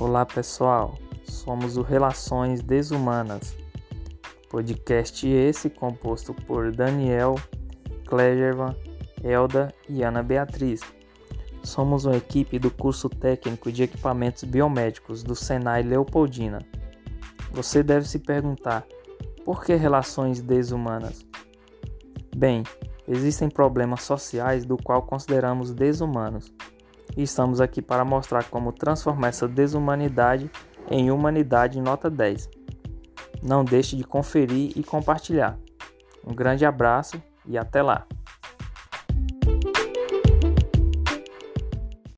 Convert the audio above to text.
Olá pessoal, somos o Relações Desumanas, podcast esse composto por Daniel, Clegervan, Elda e Ana Beatriz. Somos uma equipe do curso técnico de equipamentos biomédicos do Senai Leopoldina. Você deve se perguntar: por que relações desumanas? Bem, existem problemas sociais do qual consideramos desumanos e estamos aqui para mostrar como transformar essa desumanidade em humanidade nota 10. Não deixe de conferir e compartilhar. Um grande abraço e até lá!